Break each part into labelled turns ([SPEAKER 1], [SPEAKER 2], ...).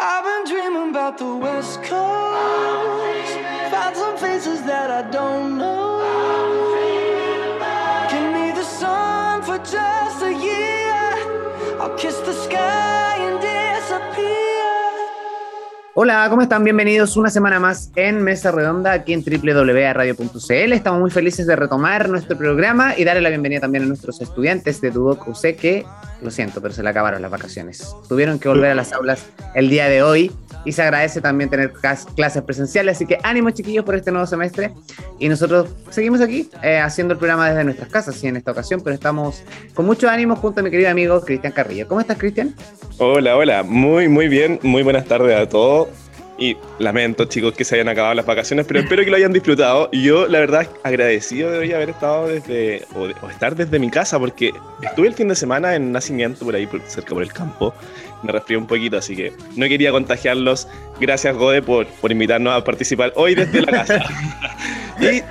[SPEAKER 1] I've been dreaming about the West Coast. Found some faces that I don't know. Give me the sun for just a year. I'll kiss the sky and disappear.
[SPEAKER 2] Hola, ¿cómo están? Bienvenidos una semana más en Mesa Redonda aquí en www.radio.cl. Estamos muy felices de retomar nuestro programa y darle la bienvenida también a nuestros estudiantes de Duoc UC que, lo siento, pero se le acabaron las vacaciones. Tuvieron que volver a las aulas el día de hoy y se agradece también tener clases presenciales, así que ánimo chiquillos por este nuevo semestre y nosotros seguimos aquí eh, haciendo el programa desde nuestras casas y en esta ocasión, pero estamos con mucho ánimo junto a mi querido amigo Cristian Carrillo. ¿Cómo estás, Cristian?
[SPEAKER 3] Hola, hola, muy, muy bien, muy buenas tardes a todos. Y lamento, chicos, que se hayan acabado las vacaciones, pero espero que lo hayan disfrutado. Yo, la verdad, agradecido de hoy haber estado desde, o, de- o estar desde mi casa, porque estuve el fin de semana en nacimiento por ahí, por- cerca por el campo. Me resfrié un poquito, así que no quería contagiarlos. Gracias, Gode, por, por invitarnos a participar hoy desde la casa. y hoy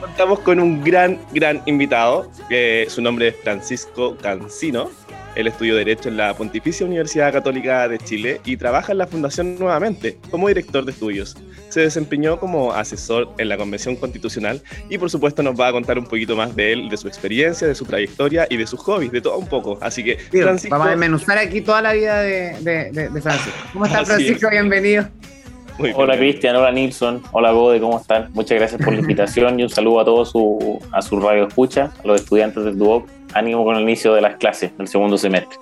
[SPEAKER 3] contamos con un gran, gran invitado. que su nombre es Francisco Cancino. Él estudió Derecho en la Pontificia Universidad Católica de Chile y trabaja en la Fundación nuevamente como director de estudios. Se desempeñó como asesor en la Convención Constitucional y por supuesto nos va a contar un poquito más de él, de su experiencia, de su trayectoria y de sus hobbies, de todo un poco. Así que,
[SPEAKER 2] Sí,
[SPEAKER 3] Francisco,
[SPEAKER 2] Vamos a desmenuzar aquí toda la vida de, de- de- de Francisco. ¿Cómo estás, Francisco? Bienvenido.
[SPEAKER 3] muy
[SPEAKER 4] Hola
[SPEAKER 3] bien.
[SPEAKER 4] Cristian, hola Nilsson, hola Gode, ¿cómo están? Muchas gracias por la invitación y un saludo a todos su, a su radio escucha, a los estudiantes del Duoc. Ánimo con el inicio de las clases del segundo semestre.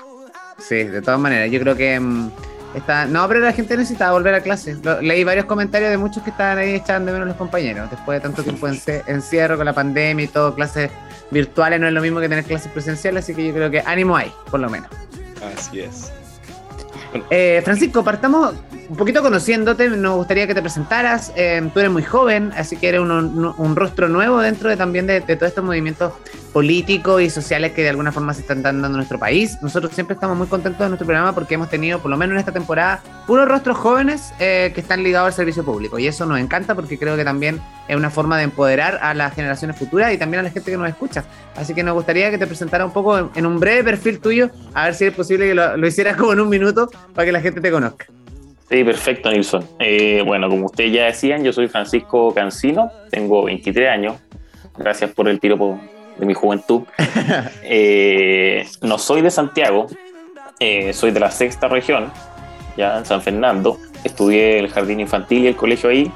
[SPEAKER 2] Sí, de todas maneras, yo creo que mm, está... No, pero la gente necesita volver a clase. Lo- leí varios comentarios de muchos que estaban ahí echando de menos los compañeros. Después de tanto tiempo en encierro con la pandemia y todo, clases virtuales no es lo mismo que tener clases presenciales, así que yo creo que ánimo hay, por lo menos.
[SPEAKER 3] Así es.
[SPEAKER 2] Eh, Francisco, partamos un poquito conociéndote. Nos gustaría que te presentaras. Eh, tú eres muy joven, así que eres un, rostro nuevo dentro de también de, todos estos movimientos políticos y sociales que de alguna forma se están dando en nuestro país. Nosotros siempre estamos muy contentos de nuestro programa porque hemos tenido, por lo menos en esta temporada, puros rostros jóvenes eh, que están ligados al servicio público. Y eso nos encanta porque creo que también es una forma de empoderar a las generaciones futuras y también a la gente que nos escucha. Así que nos gustaría que te presentara un poco en, un breve perfil tuyo, a ver si es posible que lo hicieras como en un minuto para que la gente te conozca.
[SPEAKER 4] Sí, perfecto Nilsson. Eh, bueno, como ustedes ya decían, yo soy Francisco Cancino, tengo 23 años. Gracias por el tiro de mi juventud. Eh, no soy de Santiago, eh, soy de la sexta región, ya en San Fernando. Estudié el jardín infantil y el colegio ahí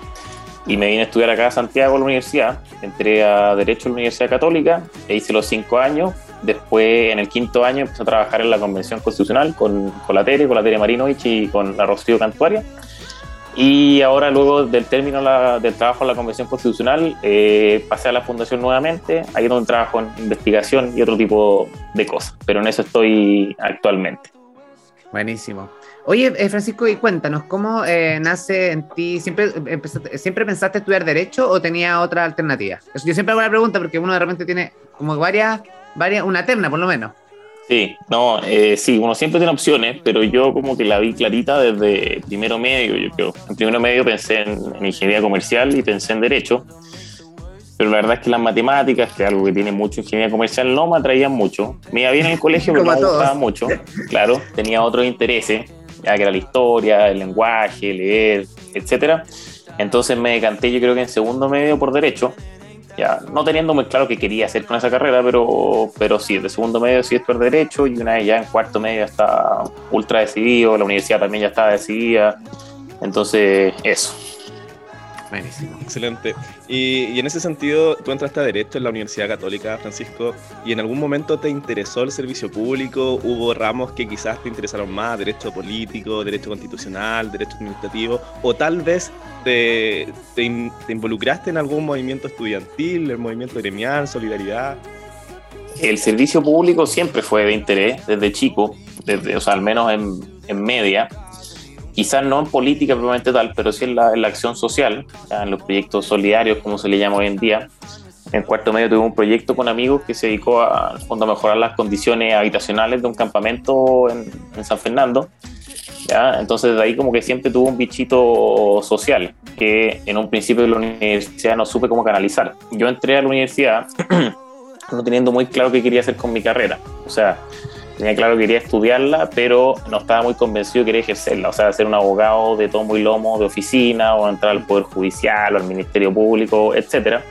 [SPEAKER 4] y me vine a estudiar acá a Santiago, a la universidad. Entré a Derecho en la Universidad Católica e hice los cinco años. Después, en el quinto año, empecé a trabajar en la Convención Constitucional con, con la Tere, con la Tere Marinovich y con la Rocío Cantuaria. Y ahora, luego del término la- del trabajo en la Convención Constitucional, eh, pasé a la Fundación nuevamente, ahí es donde trabajo en investigación y otro tipo de cosas. Pero en eso estoy actualmente.
[SPEAKER 2] Buenísimo. Oye, eh, Francisco, y cuéntanos, ¿cómo eh, nace en ti? ¿Siempre, empezaste, ¿Siempre pensaste estudiar Derecho o tenía otra alternativa? Yo siempre hago la pregunta porque uno de repente tiene como varias, varias una terna por lo menos.
[SPEAKER 4] Sí, no, eh, sí, uno siempre tiene opciones, pero yo como que la vi clarita desde primero medio, yo creo. En primero medio pensé en, en ingeniería comercial y pensé en derecho, pero la verdad es que las matemáticas, que es algo que tiene mucho ingeniería comercial, no me atraían mucho. Me iba bien en el colegio, pero no me gustaba mucho. Claro, tenía otros intereses, ya que era la historia, el lenguaje, leer, etcétera. Entonces me decanté, yo creo que en segundo medio por derecho, ya no teniendo muy claro qué quería hacer con esa carrera, pero, pero sí, de segundo medio sí estudiar derecho y una vez ya en cuarto medio está ultra decidido, la universidad también ya estaba decidida, entonces eso.
[SPEAKER 2] Buenísimo.
[SPEAKER 3] Excelente. Y, y en ese sentido, tú entraste a Derecho en la Universidad Católica, Francisco, y en algún momento te interesó el servicio público, hubo ramos que quizás te interesaron más, derecho político, derecho constitucional, derecho administrativo, o tal vez te, te in- te involucraste en algún movimiento estudiantil, el movimiento gremial, solidaridad.
[SPEAKER 4] El servicio público siempre fue de interés desde chico, desde, o sea, al menos en, en media. Quizás no en política propiamente tal, pero sí en la, en la acción social, en los proyectos solidarios, como se le llama hoy en día. En cuarto medio tuve un proyecto con amigos que se dedicó a, a mejorar las condiciones habitacionales de un campamento en, en San Fernando. ¿ya? Entonces de ahí como que siempre tuvo un bichito social que en un principio de la universidad no supe cómo canalizar. Yo entré a la universidad no teniendo muy claro qué quería hacer con mi carrera. O sea, tenía claro que quería estudiarla, pero no estaba muy convencido que quería ejercerla, o sea, ser un abogado de tomo y lomo de oficina o entrar al Poder Judicial o al Ministerio Público, etcétera.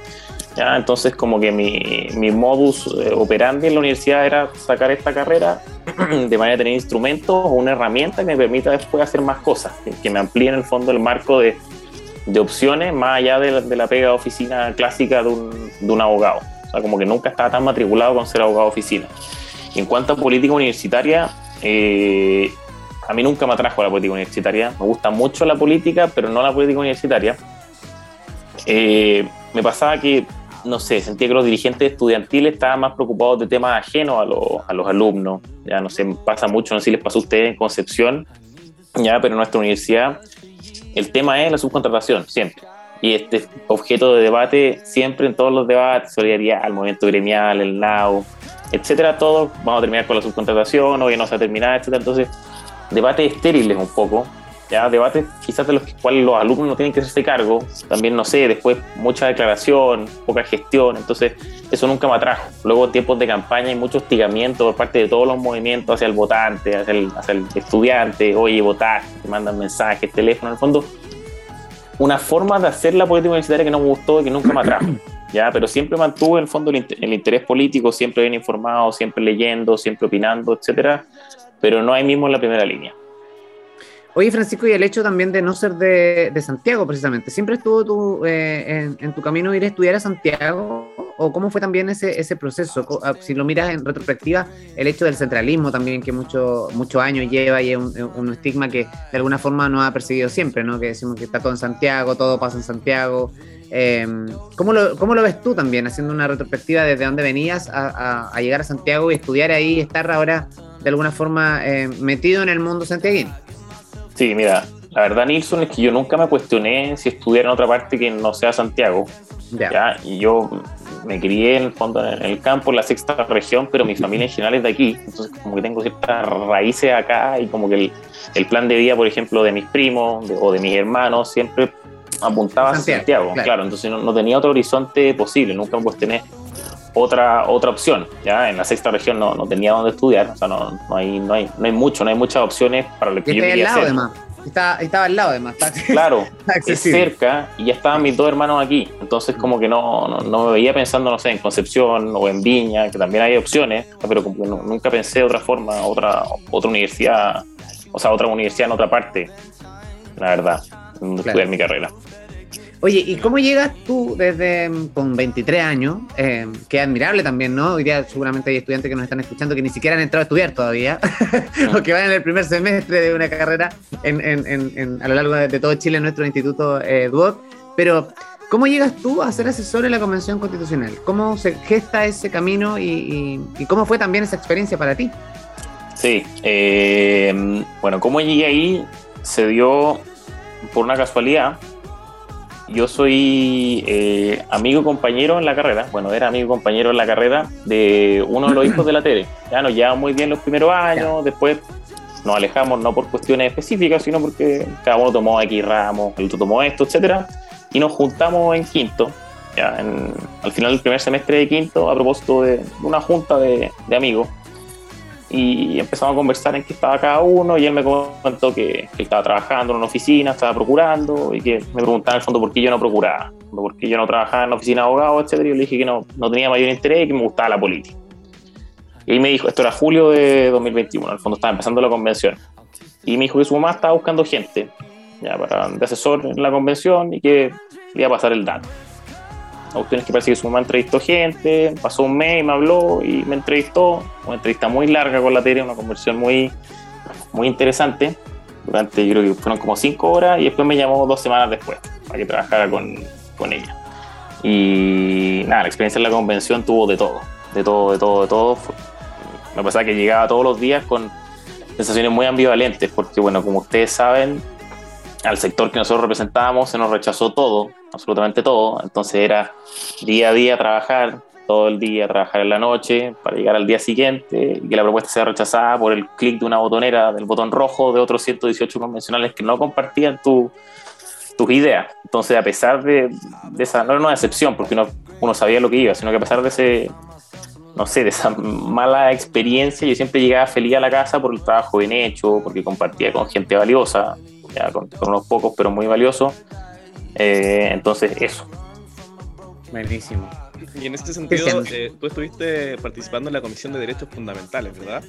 [SPEAKER 4] ¿Ya? Entonces, como que mi, mi modus eh, operandi en la universidad era sacar esta carrera de manera de tener instrumentos o una herramienta que me permita después hacer más cosas, que, me amplíe en el fondo el marco de, opciones más allá de la, de pega de oficina clásica de un, de un abogado. O sea, como que nunca estaba tan matriculado con ser abogado de oficina. En cuanto a política universitaria, eh, a mí nunca me atrajo la política universitaria. Me gusta mucho la política, pero no la política universitaria. Eh, me pasaba que, no sé, sentía que los dirigentes estudiantiles estaban más preocupados de temas ajenos a, lo- a los alumnos. Ya no sé, pasa mucho, no sé si les pasó a ustedes en Concepción, ya, pero en nuestra universidad el tema es la subcontratación, siempre. Y este objeto de debate siempre en todos los debates, solidaridad, el movimiento gremial, el NAU, etcétera, todos vamos a terminar con la subcontratación, hoy no se va a terminar, etcétera. Entonces, debates estériles un poco, ya debates quizás de los cuales los alumnos no tienen que hacerse cargo, también no sé, después mucha declaración, poca gestión, entonces eso nunca me atrajo. Luego tiempos de campaña y mucho hostigamiento por parte de todos los movimientos hacia el votante, hacia el, hacia el estudiante, oye, votar, te mandan mensajes, teléfono, en el fondo, una forma de hacer la política universitaria que no me gustó y que nunca me atrajo. Ya, pero siempre mantuve en el fondo el, inter- el interés político, siempre bien informado, siempre leyendo, siempre opinando, etcétera, pero no ahí mismo en la primera línea.
[SPEAKER 2] Oye, Francisco, y el hecho también de no ser de, Santiago, precisamente, ¿siempre estuvo tu, eh, en, tu camino ir a estudiar a Santiago? ¿O cómo fue también ese, ese proceso? Ah, Si lo miras en retrospectiva, el hecho del centralismo también, que mucho- muchos años lleva y es un, un estigma que de alguna forma nos ha perseguido siempre, ¿no? Que decimos que está todo en Santiago, todo pasa en Santiago. Eh, ¿cómo, lo, ¿Cómo lo ves tú también, haciendo una retrospectiva desde dónde venías a, a- a llegar a Santiago y estudiar ahí y estar ahora de alguna forma eh, metido en el mundo santiaguino?
[SPEAKER 4] Sí, mira, la verdad, Nilsson, es que yo nunca me cuestioné si estudiar en otra parte que no sea Santiago.
[SPEAKER 2] Ya.
[SPEAKER 4] ¿ya? Y yo me crié en el fondo en el campo, en la sexta región, pero mi familia en general es de aquí. Entonces, como que tengo ciertas raíces acá y como que el, el plan de vida, por ejemplo, de mis primos de- o de mis hermanos siempre apuntaba
[SPEAKER 2] Santiago,
[SPEAKER 4] a Santiago.
[SPEAKER 2] claro.
[SPEAKER 4] Claro, entonces no, no tenía otro horizonte posible, nunca me cuestioné otra, otra opción. ¿ya? En la sexta región no, no tenía dónde estudiar, o sea, no, no, hay, no, hay, no hay mucho, no hay muchas opciones para lo que yo quería hacer.
[SPEAKER 2] además. Está, estaba al lado, además. Está,
[SPEAKER 4] Claro,
[SPEAKER 2] está
[SPEAKER 4] es cerca y ya estaban mis dos hermanos aquí. Entonces, como que no, no, no me veía pensando, no sé, en Concepción o en Viña, que también hay opciones, pero como que no- nunca pensé de otra forma, otra, otra universidad, o sea, otra universidad en otra parte, la verdad, donde
[SPEAKER 2] Claro.
[SPEAKER 4] estudiar mi carrera.
[SPEAKER 2] Oye, ¿y cómo llegas tú desde mm, con 23 años? Eh, que admirable también, ¿no? Hoy día seguramente hay estudiantes que nos están escuchando que ni siquiera han entrado a estudiar todavía, o que van en el primer semestre de una carrera en, en- en- en- a lo largo de, de todo Chile en nuestro instituto eh, DUOC. Pero, ¿cómo llegas tú a ser asesor en la Convención Constitucional? ¿Cómo se gesta ese camino y, y- y cómo fue también esa experiencia para ti?
[SPEAKER 4] Sí, eh, bueno, cómo llegué ahí se dio por una casualidad. Yo soy eh, amigo y compañero en la carrera, bueno, era amigo y compañero en la carrera de uno de los hijos de la Tere. Ya nos llevamos muy bien los primeros años, después nos alejamos no por cuestiones específicas, sino porque cada uno tomó X ramos, el otro tomó esto, etcétera, y nos juntamos en quinto, ya en- al final del primer semestre de quinto, a propósito de, de una junta de, de amigos y empezamos a conversar en qué estaba cada uno y él me contó que, que estaba trabajando en una oficina, estaba procurando y que me preguntaba en el fondo por qué yo no procuraba, por qué yo no trabajaba en la oficina de abogado, etcétera, y yo le dije que no, no tenía mayor interés y que me gustaba la política. Y me dijo, esto era julio de 2021, en el fondo estaba empezando la convención. Y me dijo que su mamá estaba buscando gente ya, para, de asesor en la convención y que iba a pasar el dato. La cuestión es que parece que su entrevistó gente, pasó un mes y me habló y me entrevistó. Una entrevista muy larga con la Tere, una conversión muy, muy interesante. Durante, yo creo que fueron como cinco horas y después me llamó dos semanas después para que trabajara con, con ella. Y nada, la experiencia en la convención tuvo de todo, de todo, de todo, de todo. Me pasaba que llegaba todos los días con sensaciones muy ambivalentes, porque bueno, como ustedes saben, al sector que nosotros representábamos se nos rechazó todo, absolutamente todo. Entonces era día a día trabajar, todo el día trabajar en la noche para llegar al día siguiente y que la propuesta sea rechazada por el clic de una botonera, del botón rojo de otros 118 convencionales que no compartían tu, tus ideas. Entonces, a pesar de, de esa, no era una decepción porque uno, sabía lo que iba, sino que a pesar de ese no sé, de esa mala experiencia, yo siempre llegaba feliz a la casa por el trabajo bien hecho, porque compartía con gente valiosa, ya con, unos pocos, pero muy valiosos. Eh, entonces, eso.
[SPEAKER 2] Buenísimo.
[SPEAKER 3] Y en este sentido, eh, tú estuviste participando en la Comisión de Derechos Fundamentales, ¿verdad?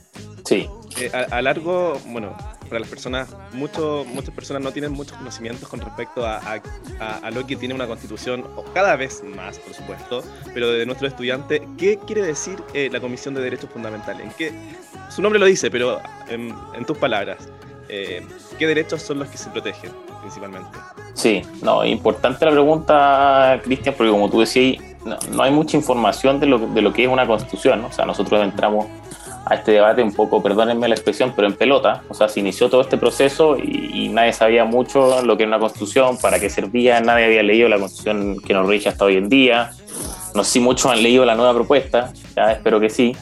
[SPEAKER 4] Sí.
[SPEAKER 3] Eh, a, largo, bueno, para las personas, mucho, muchas personas no tienen muchos conocimientos con respecto a, a, lo que tiene una constitución, cada vez más, por supuesto, pero de nuestro estudiante, ¿qué quiere decir eh, la Comisión de Derechos Fundamentales? ¿En qué, su nombre lo dice, pero en, en tus palabras, ¿qué derechos son los que se protegen principalmente?
[SPEAKER 4] Sí, no, importante la pregunta, Cristian, porque como tú decías, no, hay mucha información de lo, de lo que es una constitución. O sea, nosotros entramos a este debate un poco, perdónenme la expresión, pero en pelota. O sea, se inició todo este proceso y, nadie sabía mucho lo que era una constitución, para qué servía, nadie había leído la constitución que nos rige hasta hoy en día. No sé si muchos han leído la nueva propuesta, ya espero que sí.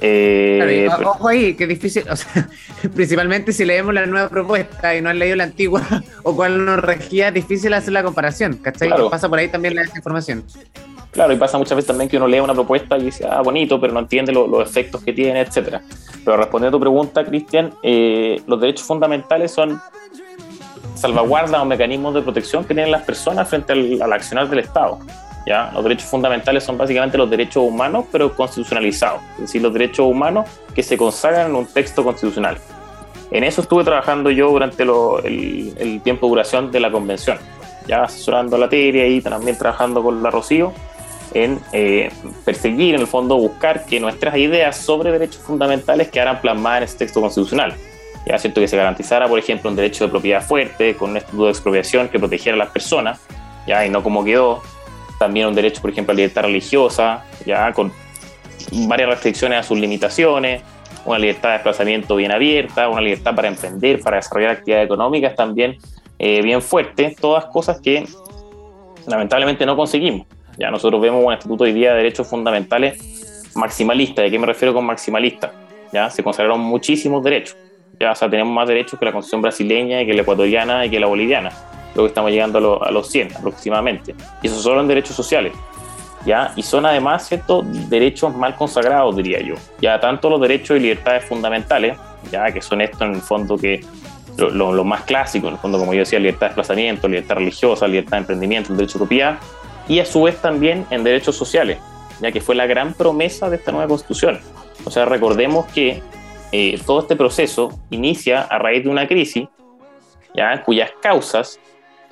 [SPEAKER 2] Eh, ojo ahí, que difícil, o sea, principalmente si leemos la nueva propuesta y no han leído la antigua o cuál nos regía, es difícil hacer la comparación, ¿cachai? Pasa por ahí también la información.
[SPEAKER 4] Claro, y pasa muchas veces también que uno lee una propuesta y dice, ah, bonito, pero no entiende los efectos que tiene, etcétera. Pero respondiendo a tu pregunta, Cristian, eh, los derechos fundamentales son salvaguardas o mecanismos de protección que tienen las personas frente al, al accionar del Estado. ¿Ya? Los derechos fundamentales son básicamente los derechos humanos, pero constitucionalizados, es decir, los derechos humanos que se consagran en un texto constitucional. En eso estuve trabajando yo durante el, el, tiempo de duración de la convención, ya asesorando a la TERIA y también trabajando con la Rocío en eh, perseguir, en el fondo, buscar que nuestras ideas sobre derechos fundamentales quedaran plasmadas en ese texto constitucional. Ya cierto que se garantizara, por ejemplo, un derecho de propiedad fuerte, con un estatuto de expropiación que protegiera a las personas, ya y no como quedó. También un derecho, por ejemplo, a libertad religiosa, ya con varias restricciones a sus limitaciones, una libertad de desplazamiento bien abierta, una libertad para emprender, para desarrollar actividades económicas también eh, bien fuerte, todas cosas que lamentablemente no conseguimos. Ya nosotros vemos un estatuto hoy día de derechos fundamentales maximalista. ¿De qué me refiero con maximalista? Ya se consagraron muchísimos derechos. Ya, o sea, tenemos más derechos que la constitución brasileña, y que la ecuatoriana y que la boliviana. Luego estamos llegando a, los 100 aproximadamente. Y esos son derechos sociales. ¿ya? Y son además ciertos derechos mal consagrados, diría yo. Ya tanto los derechos y libertades fundamentales, ya que son estos en el fondo que lo, más clásico, en el fondo, como yo decía, libertad de desplazamiento, libertad religiosa, libertad de emprendimiento, el derecho de propiedad, y a su vez también en derechos sociales, ya que fue la gran promesa de esta nueva constitución. O sea, recordemos que eh, todo este proceso inicia a raíz de una crisis, ya cuyas causas,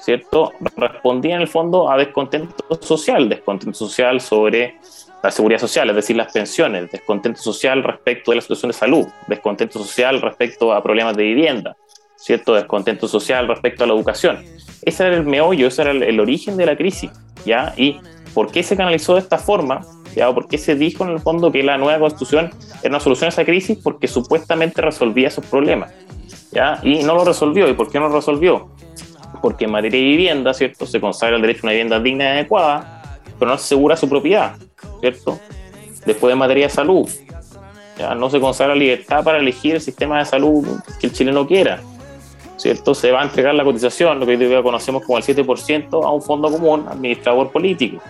[SPEAKER 4] ¿cierto?, respondían en el fondo a descontento social, descontento social sobre la seguridad social, es decir, las pensiones, descontento social respecto de la situación de salud, descontento social respecto a problemas de vivienda, ¿cierto? Descontento social respecto a la educación. Ese era el meollo, ese era el origen de la crisis. ¿ya? ¿Y por qué se canalizó de esta forma? ¿ya? ¿Por qué se dijo en el fondo que la nueva constitución era una solución a esa crisis? Porque supuestamente resolvía esos problemas, ¿ya? Y no lo resolvió. ¿Y por qué no lo resolvió? Porque en materia de vivienda, ¿cierto? Se consagra el derecho a una vivienda digna y adecuada, pero no se asegura su propiedad, ¿cierto? Después en materia de salud, ¿ya? No se consagra libertad para elegir el sistema de salud que el chileno quiera, ¿cierto? Se va a entregar la cotización, lo que hoy día conocemos como el 7%, a un fondo común administrador político.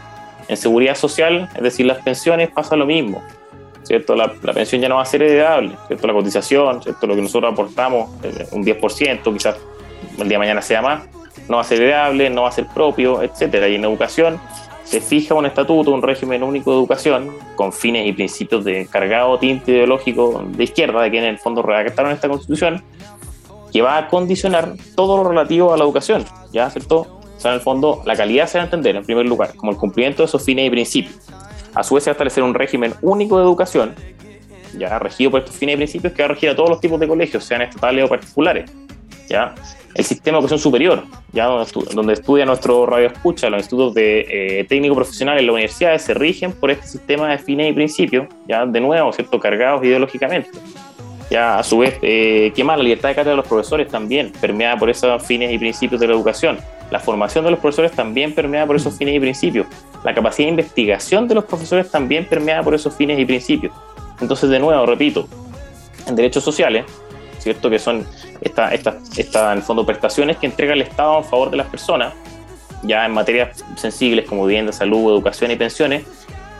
[SPEAKER 4] En seguridad social, es decir, las pensiones, pasa lo mismo. ¿cierto? La, pensión ya no va a ser heredable, ¿cierto? La cotización, ¿cierto? Lo que nosotros aportamos, eh, un 10%, quizás el día de mañana sea más, no va a ser heredable, no va a ser propio, etcétera. Y en educación se fija un estatuto, un régimen único de educación, con fines y principios de cargado tinte ideológico de izquierda, de quienes en el fondo redactaron esta constitución, que va a condicionar todo lo relativo a la educación, ¿ya? ¿Cierto? O sea, en el fondo, la calidad se va a entender, en primer lugar, como el cumplimiento de esos fines y principios. A su vez, se va a establecer un régimen único de educación, ya regido por estos fines y principios, que va a regir a todos los tipos de colegios, sean estatales o particulares. ¿ya? El sistema de educación superior, ¿ya? Donde, estudia nuestro radio escucha, los institutos de eh, técnico profesional en las universidades se rigen por este sistema de fines y principios, ya de nuevo, ¿cierto? cargados ideológicamente ya a su vez, eh, ¿qué más? La libertad de cátedra de los profesores también, permeada por esos fines y principios de la educación. La formación de los profesores también permeada por esos fines y principios. La capacidad de investigación de los profesores también permeada por esos fines y principios. Entonces, de nuevo, repito, en derechos sociales, ¿cierto? Que son estas, esta, esta, en el fondo, prestaciones que entrega el Estado en favor de las personas, ya en materias sensibles como vivienda, salud, educación y pensiones,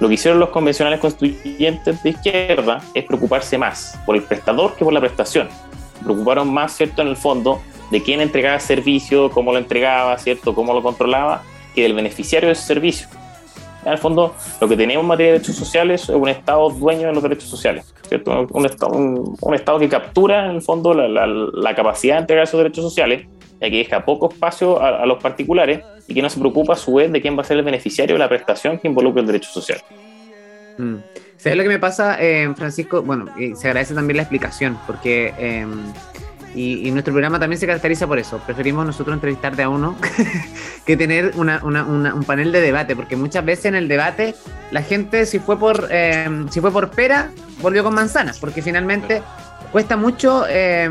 [SPEAKER 4] Lo que hicieron los convencionales constituyentes de izquierda es preocuparse más por el prestador que por la prestación. Preocuparon más, ¿cierto?, en el fondo, de quién entregaba el servicio, cómo lo entregaba, ¿cierto?, cómo lo controlaba, que del beneficiario de ese servicio. En el fondo, lo que tenemos en materia de derechos sociales es un Estado dueño de los derechos sociales, ¿cierto? Un, Estado, que captura, en el fondo, la, capacidad de entregar esos derechos sociales, ya que deja poco espacio a, los particulares y que no se preocupa a su vez de quién va a ser el beneficiario de la prestación que involucra el derecho social.
[SPEAKER 2] Mm. ¿Sabes lo que me pasa, eh, Francisco? Bueno, y se agradece también la explicación, porque eh, y, nuestro programa también se caracteriza por eso. Preferimos nosotros entrevistar de a uno que tener un panel de debate, porque muchas veces en el debate la gente, si fue por, eh, si fue por pera, volvió con manzanas, porque finalmente cuesta mucho eh,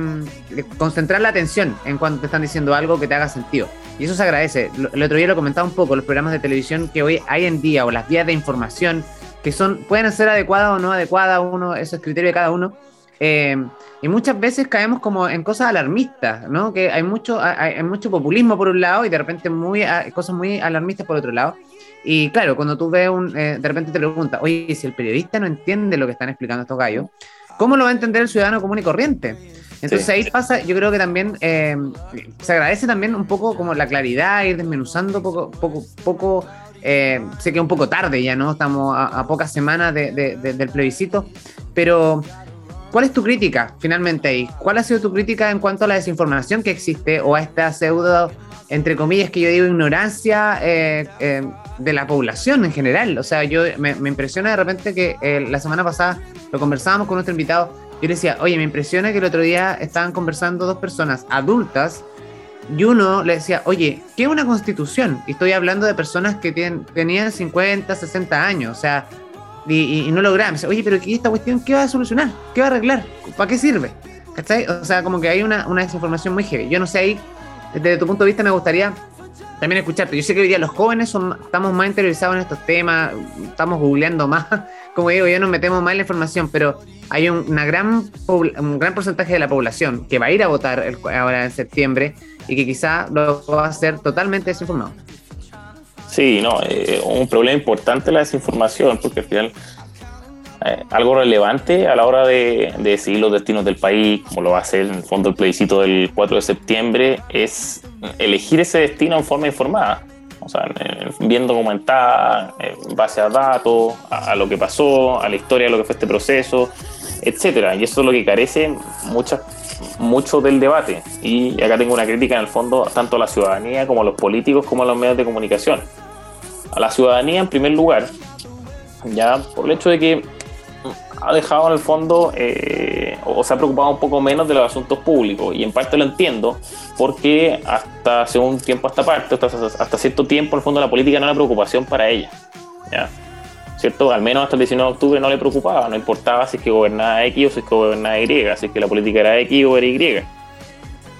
[SPEAKER 2] concentrar la atención en cuanto te están diciendo algo que te haga sentido. Y eso se agradece. El otro día lo comentaba un poco, los programas de televisión que hoy hay en día, o las vías de información, que son, pueden ser adecuadas o no adecuadas, uno, eso es criterio de cada uno eh, y muchas veces caemos como en cosas alarmistas, ¿no? Que hay mucho, hay, mucho populismo por un lado y de repente muy, cosas muy alarmistas por otro lado. Y claro, cuando tú ves un, eh, de repente te preguntas, oye, si el periodista no entiende lo que están explicando estos gallos, ¿cómo lo va a entender el ciudadano común y corriente? Entonces ahí pasa, yo creo que también eh, se agradece también un poco como la claridad, ir desmenuzando poco, poco, poco sé que un poco tarde ya, ¿no? Estamos a, pocas semanas del plebiscito, pero ¿Cuál es tu crítica finalmente ahí? ¿Cuál ha sido tu crítica en cuanto a la desinformación que existe o a esta pseudo, entre comillas, que yo digo, ignorancia eh, eh, de la población en general? O sea, yo me, impresiona de repente que eh, la semana pasada lo conversábamos con nuestro invitado. Yo le decía, oye, me impresiona que el otro día estaban conversando dos personas adultas y uno le decía, oye, ¿qué es una constitución? Y estoy hablando de personas que tienen, tenían 50, 60 años. O sea, y, no logramos. Oye, pero ¿qué esta cuestión qué va a solucionar? ¿Qué va a arreglar? ¿Para qué sirve? ¿Cachai? O sea, como que hay una, una desinformación muy heavy. Yo no sé ahí, desde tu punto de vista me gustaría también escucharte. Yo sé que hoy día los jóvenes son, estamos más interiorizados en estos temas, estamos googleando más, como digo, ya nos metemos más en la información, pero hay un, una gran, un gran porcentaje de la población que va a ir a votar ahora en septiembre y que quizá lo va a hacer totalmente desinformado.
[SPEAKER 4] Sí, no, eh, un problema importante la desinformación, porque al final eh, algo relevante a la hora de, decidir los destinos del país, como lo va a hacer en el fondo el plebiscito del 4 de septiembre, es elegir ese destino en forma informada. O sea, bien documentada, en base a datos, a, lo que pasó, a la historia de lo que fue este proceso, etcétera. Y eso es lo que carece muchas mucho del debate. Y acá tengo una crítica en el fondo tanto a la ciudadanía como a los políticos como a los medios de comunicación a la ciudadanía en primer lugar, ya por el hecho de que ha dejado en el fondo eh, o se ha preocupado un poco menos de los asuntos públicos y en parte lo entiendo porque hasta hace un tiempo hasta parte hasta, cierto tiempo en el fondo la política no era preocupación para ella ¿ya? ¿Cierto? al menos hasta el 19 de octubre no le preocupaba no importaba si es que gobernaba X o si es que gobernaba Y si es que la política era X o era Y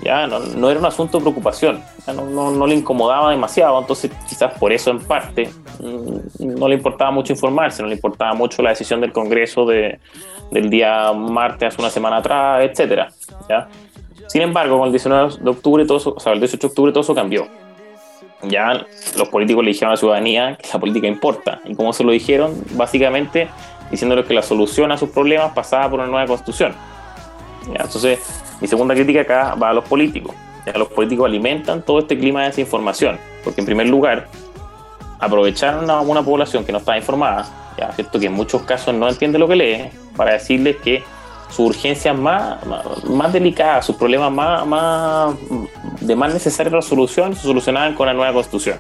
[SPEAKER 4] ya no, no era un asunto de preocupación no, no, le incomodaba demasiado, entonces quizás por eso en parte mm, no le importaba mucho informarse, no le importaba mucho la decisión del Congreso de, del día martes hace una semana atrás, etcétera. ¿ya? Sin embargo, con el 19 de octubre, todo o sea, el 18 de octubre todo eso cambió. Ya los políticos le dijeron a la ciudadanía que la política importa. ¿Y cómo se lo dijeron? Básicamente diciéndoles que la solución a sus problemas pasaba por una nueva constitución. ¿Ya? Entonces, mi segunda crítica acá va a los políticos los políticos alimentan todo este clima de desinformación, porque en primer lugar, aprovecharon a una población que no está informada, ya, ¿cierto? que en muchos casos no entiende lo que lee, para decirles que sus urgencias más, más, delicadas, sus problemas más, más, de más necesaria resolución, se solucionaban con la nueva constitución.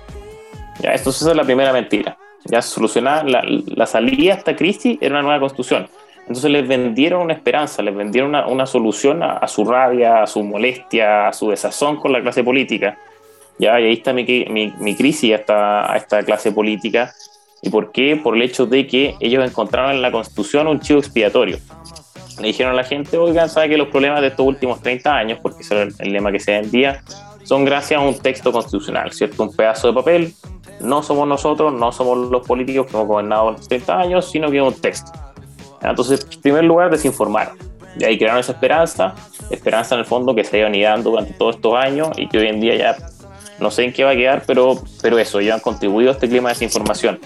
[SPEAKER 4] Ya, esto es la primera mentira. Ya solucionar la, la salida a esta crisis era una nueva constitución. Entonces les vendieron una esperanza, les vendieron una, una solución a, su rabia, a su molestia, a su desazón con la clase política. ¿ya? Y ahí está mi, mi, crisis a esta, a esta clase política. ¿Y por qué? Por el hecho de que ellos encontraron en la Constitución un chivo expiatorio. Le dijeron a la gente, oigan, sabe que los problemas de estos últimos 30 años, porque ese es el, lema que se vendía, son gracias a un texto constitucional, ¿cierto? Un pedazo de papel. No somos nosotros, no somos los políticos que hemos gobernado 30 años, sino que es un texto. Entonces, en primer lugar, desinformar. Y ahí crearon esa esperanza, esperanza en el fondo que se ha ido anidando durante todos estos años y que hoy en día ya no sé en qué va a quedar, pero, pero eso, ya han contribuido a este clima de desinformación.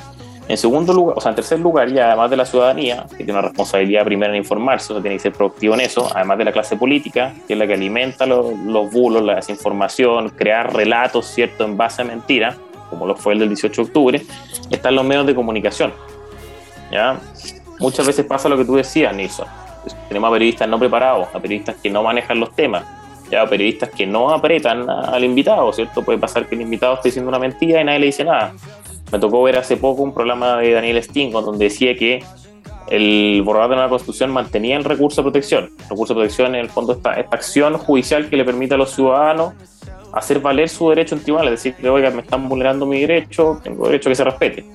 [SPEAKER 4] En segundo lugar, o sea, en tercer lugar, y además de la ciudadanía, que tiene una responsabilidad primera en informarse, tiene que ser proactivo en eso, además de la clase política, que es la que alimenta los, los bulos, la desinformación, crear relatos, ¿cierto?, en base a mentiras, como lo fue el del 18 de octubre, están los medios de comunicación. ¿ya? Muchas veces pasa lo que tú decías, Nilsson. Tenemos a periodistas no preparados, a periodistas que no manejan los temas, ya periodistas que no apretan al invitado, ¿cierto? Puede pasar que el invitado esté diciendo una mentira y nadie le dice nada. Me tocó ver hace poco un programa de Daniel Stingo donde decía que el borrador de la constitución mantenía el recurso de protección. El recurso de protección, en el fondo, esta, esta acción judicial que le permite a los ciudadanos hacer valer su derecho en tribunal, es decir, oiga, me están vulnerando mi derecho, tengo derecho a que se respete.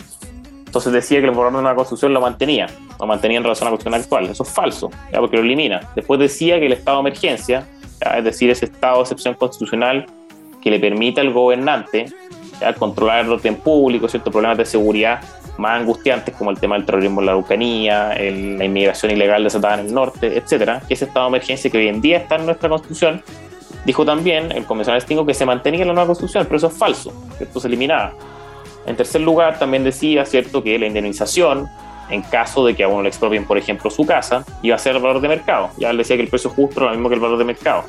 [SPEAKER 4] Entonces decía que el borrador de la constitución lo mantenía, lo mantenía en relación a la constitución actual. Eso es falso, ¿ya? porque lo elimina. Después decía que el estado de emergencia, es decir, ese estado de excepción constitucional que le permite al gobernante controlar el orden público, ciertos problemas de seguridad más angustiantes como el tema del terrorismo en la Araucanía, la inmigración ilegal desatada en el norte, etcétera, que ese estado de emergencia que hoy en día está en nuestra constitución, dijo también el convencional Stingo que se mantenía en la nueva constitución, pero eso es falso, esto se eliminaba. En tercer lugar, también decía, cierto, que la indemnización, en caso de que a uno le expropien, por ejemplo, su casa, iba a ser el valor de mercado. Ya él decía que el precio justo era lo mismo que el valor de mercado.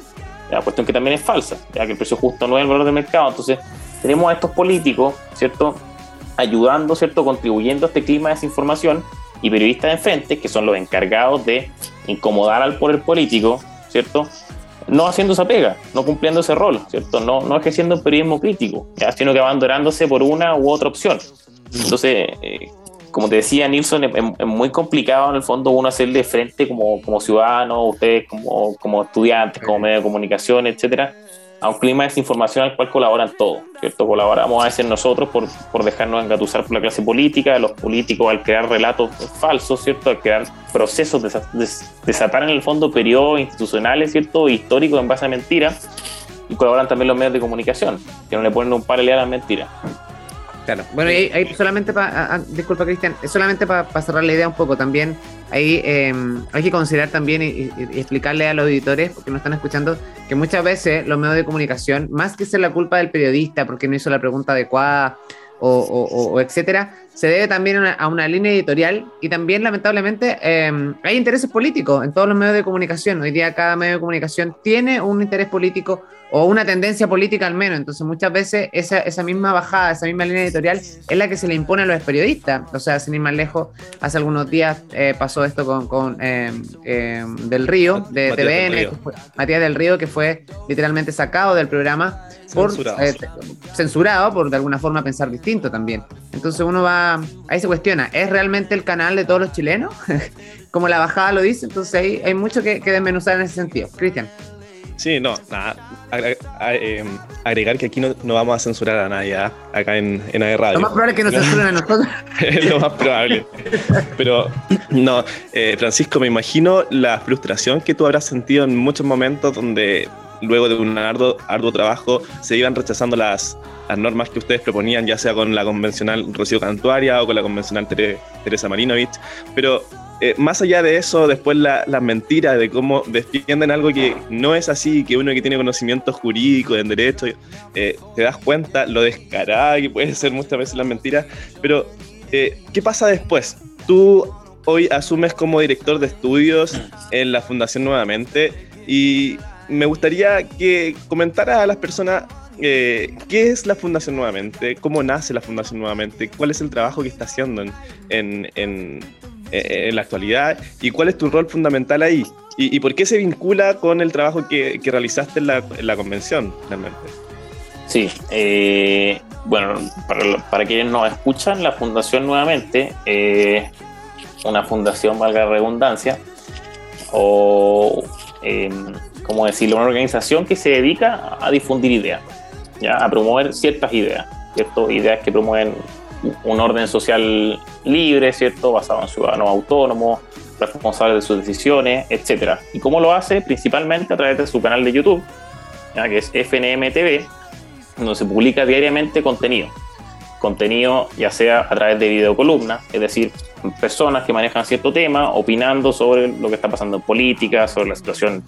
[SPEAKER 4] La cuestión que también es falsa, ya que el precio justo no es el valor de mercado. Entonces, tenemos a estos políticos, ¿cierto? Ayudando, ¿cierto? Contribuyendo a este clima de desinformación y periodistas de enfrente, que son los encargados de incomodar al poder político, ¿cierto? No haciendo esa pega, no cumpliendo ese rol, ¿cierto? No, no ejerciendo un periodismo crítico, ¿ya? sino que abandonándose por una u otra opción. Entonces, eh, como te decía Nilsson, es, muy complicado en el fondo uno hacerle frente como, como ciudadano, ustedes como, como estudiantes, como medio de comunicación, etcétera, a un clima de desinformación al cual colaboran todos, ¿cierto? Colaboramos a veces nosotros por, por dejarnos engatusar por la clase política, los políticos al crear relatos falsos, ¿cierto? Al crear procesos, de, desatar en el fondo periodos institucionales, ¿cierto? Históricos en base a mentiras, y colaboran también los medios de comunicación, que no le ponen un par a las mentiras.
[SPEAKER 2] Claro, bueno, y ahí, solamente para, disculpa Cristian, solamente para cerrar la idea un poco también, ahí em, hay que considerar también y, explicarle a los auditores, porque nos están escuchando, que muchas veces los medios de comunicación, más que ser la culpa del periodista porque no hizo la pregunta adecuada o, etcétera, se debe también a una, línea editorial y también lamentablemente em, hay intereses políticos en todos los medios de comunicación. Hoy día cada medio de comunicación tiene un interés político o una tendencia política al menos. Entonces muchas veces esa, esa misma bajada, esa misma línea editorial es la que se le impone a los periodistas. O sea, sin ir más lejos, hace algunos días eh, pasó esto con, con em, em, Del Río, de TVN, Matías del Río, que fue literalmente sacado del programa por eh, censurado por de alguna forma pensar distinto también. Entonces uno va, ahí se cuestiona, ¿es realmente el canal de todos los chilenos? Como la bajada lo dice, entonces ahí hay mucho que, que desmenuzar en ese sentido. Cristian.
[SPEAKER 3] Sí, no, nada. Em, agregar que aquí no, no, vamos a censurar a nadie ¿ah? acá en, en AE Radio.
[SPEAKER 2] Lo más probable es que nos censuren a nosotros.
[SPEAKER 3] es lo más probable. Pero no, eh, Francisco, me imagino la frustración que tú habrás sentido en muchos momentos donde luego de un arduo, arduo trabajo se iban rechazando las, las, normas que ustedes proponían, ya sea con la convencional Rocío Cantuaria o con la convencional Teresa Marinovich. Pero eh, más allá de eso, después las la mentiras de cómo defienden algo que no es así, que uno que tiene conocimiento jurídico, en derecho, eh, te das cuenta lo descarada que puede ser muchas veces las mentiras. Pero, eh, ¿qué pasa después? Tú hoy asumes como director de estudios en la Fundación nuevamente y me gustaría que comentara a las personas qué es la Fundación nuevamente, cómo nace la Fundación nuevamente, cuál es el trabajo que está haciendo en, en, la actualidad y cuál es tu rol fundamental ahí y, por qué se vincula con el trabajo que, realizaste en la, en la, convención realmente.
[SPEAKER 4] Sí, eh, bueno, para, para, quienes nos escuchan, la Fundación nuevamente, eh, una fundación, valga la redundancia, o como decirlo, una organización que se dedica a difundir ideas, ¿ya? a promover ciertas ideas, ¿cierto? ideas que promueven un orden social libre, ¿cierto? basado en ciudadanos autónomos, responsables de sus decisiones, etc. ¿Y cómo lo hace? Principalmente a través de su canal de YouTube, ¿ya? que es FNM TV, donde se publica diariamente contenido. Contenido ya sea a través de videocolumnas, es decir, personas que manejan cierto tema, opinando sobre lo que está pasando en política, sobre la situación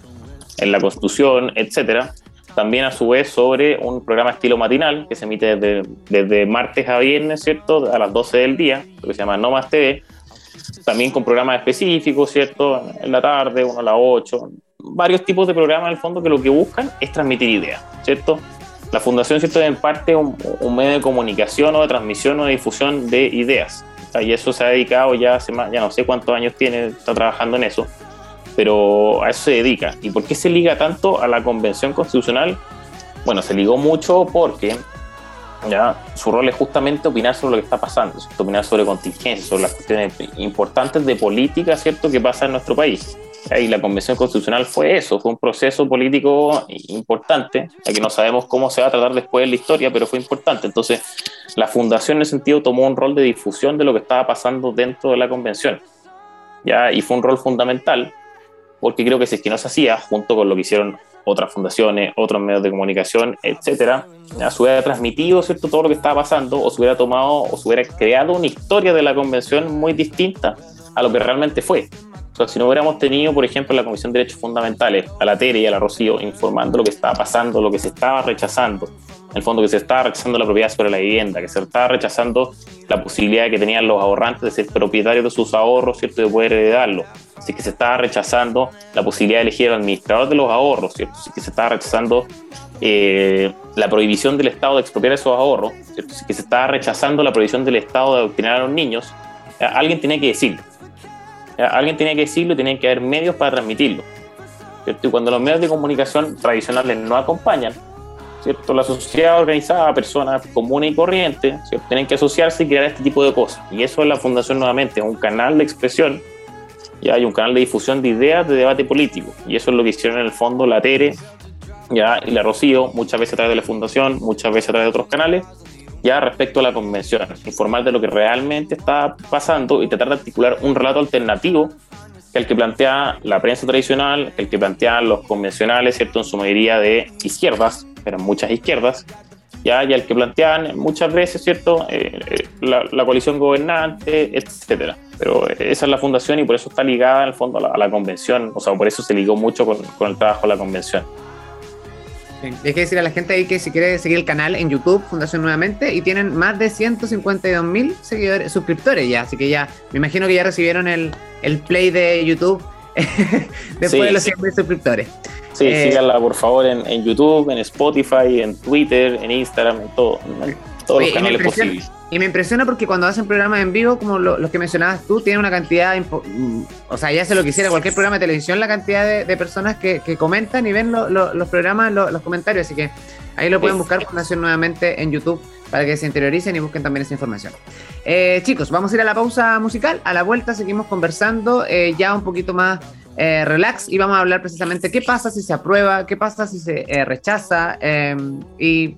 [SPEAKER 4] en la Constitución, etcétera, también a su vez sobre un programa estilo matinal que se emite desde, desde martes a viernes, ¿cierto? A las 12 del día, que se llama No Más TV, también con programas específicos, ¿cierto? En la tarde, uno a las 8, varios tipos de programas en el fondo que lo que buscan es transmitir ideas, ¿cierto? La fundación, ¿cierto? Es en parte un, un medio de comunicación o de transmisión o de difusión de ideas. y eso se ha dedicado ya hace más, ya no sé cuántos años tiene, está trabajando en eso pero a eso se dedica. ¿Y por qué se liga tanto a la Convención Constitucional? Bueno, se ligó mucho porque ya su rol es justamente opinar sobre lo que está pasando, opinar sobre contingencias, sobre las cuestiones importantes de política, ¿cierto?, que pasa en nuestro país. Y la Convención Constitucional fue eso, fue un proceso político importante, ya que no sabemos cómo se va a tratar después en la historia, pero fue importante. Entonces, la Fundación en ese sentido tomó un rol de difusión de lo que estaba pasando dentro de la Convención. ¿ya? Y fue un rol fundamental, porque creo que si es que no se hacía, junto con lo que hicieron otras fundaciones, otros medios de comunicación, etcétera, se hubiera transmitido ¿cierto? todo lo que estaba pasando, o se hubiera tomado, o se hubiera creado una historia de la convención muy distinta a lo que realmente fue. Sea, si no hubiéramos tenido, por ejemplo, la Comisión de Derechos Fundamentales, a la Tere y a la Rocío, informando lo que estaba pasando, lo que se estaba rechazando, en el fondo que se estaba rechazando la propiedad sobre la vivienda, que se estaba rechazando la posibilidad que tenían los ahorrantes de ser propietarios de sus ahorros, ¿cierto? de poder heredarlo. Así que se estaba rechazando la posibilidad de elegir al administrador de los ahorros, ¿cierto? Así que se estaba rechazando eh, la prohibición del Estado de expropiar esos ahorros, ¿cierto? Así que se estaba rechazando la prohibición del Estado de adoctrinar a los niños. Alguien tenía que decirlo. Alguien tenía que decirlo y tenía que haber medios para transmitirlo. Y cuando los medios de comunicación tradicionales no acompañan, ¿cierto? La sociedad organizada, personas comunes y corrientes, tienen que asociarse y crear este tipo de cosas. Y eso es la Fundación nuevamente, es un canal de expresión, ya hay un canal de difusión de ideas de debate político. Y eso es lo que hicieron en el fondo la TERE ya, y la Rocío, muchas veces a través de la Fundación, muchas veces a través de otros canales, ya respecto a la convención, informar de lo que realmente está pasando y tratar de articular un relato alternativo que el que plantea la prensa tradicional, el que plantean los convencionales, ¿cierto? En su mayoría de izquierdas, eran muchas izquierdas, ya, y el que plantean muchas veces, ¿cierto? Eh, eh, la, coalición gobernante, etcétera. Pero esa es la fundación y por eso está ligada en el fondo a la, convención, o sea, por eso se ligó mucho con, con el trabajo de la convención.
[SPEAKER 2] Hay que decir a la gente ahí que si quiere seguir el canal en YouTube, Fundación Nuevamente, y tienen más de 152 mil seguidores, suscriptores ya, así que ya, me imagino que ya recibieron el, el play de YouTube después de los 100 mil suscriptores.
[SPEAKER 4] Sí, eh, síganla por favor en, en, YouTube, en Spotify, en Twitter, en Instagram, en, todo, todos los canales posibles.
[SPEAKER 2] Y me impresiona porque cuando hacen programas en vivo, como los que mencionabas tú, tienen una cantidad, mm, o sea, ya se lo quisiera cualquier programa de televisión, la cantidad de, personas que, comentan y ven los programas, los comentarios, así que ahí lo pueden buscar Fundación nuevamente en YouTube para que se interioricen y busquen también esa información. Eh, chicos, vamos a ir a la pausa musical, a la vuelta seguimos conversando eh, ya un poquito más eh, relax y vamos a hablar precisamente qué pasa si se aprueba, qué pasa si se eh, rechaza em, y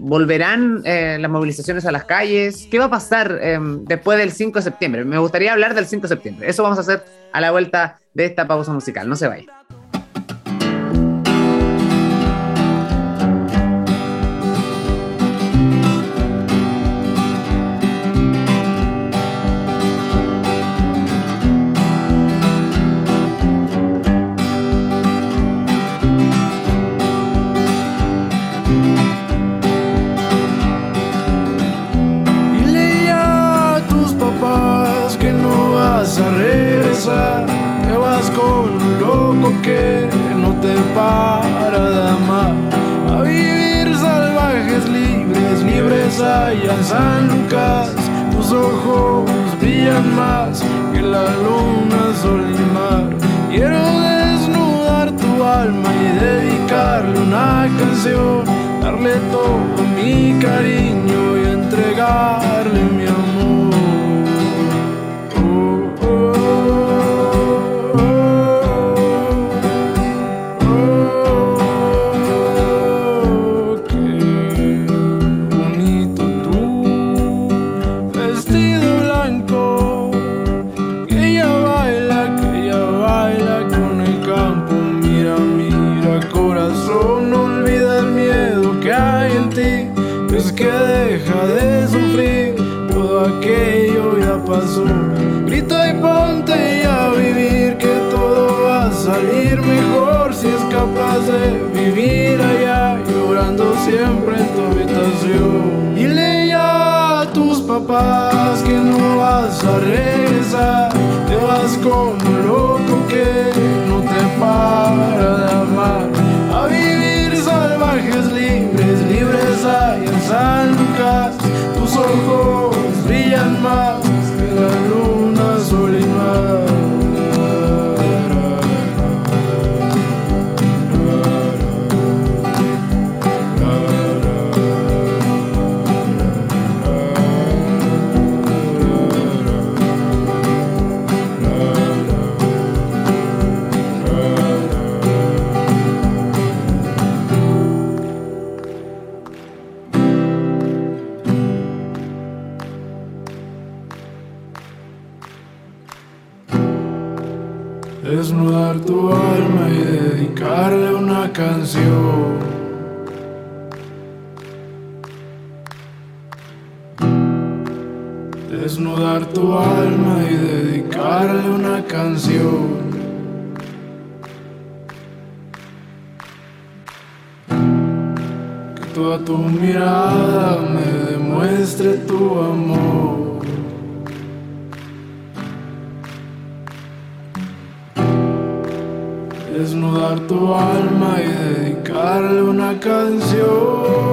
[SPEAKER 2] volverán eh, las movilizaciones a las calles, qué va a pasar em, después del 5 de septiembre. Me gustaría hablar del 5 de septiembre. Eso vamos a hacer a la vuelta de esta pausa musical. No se vaya.
[SPEAKER 1] Canción, darle todo canción.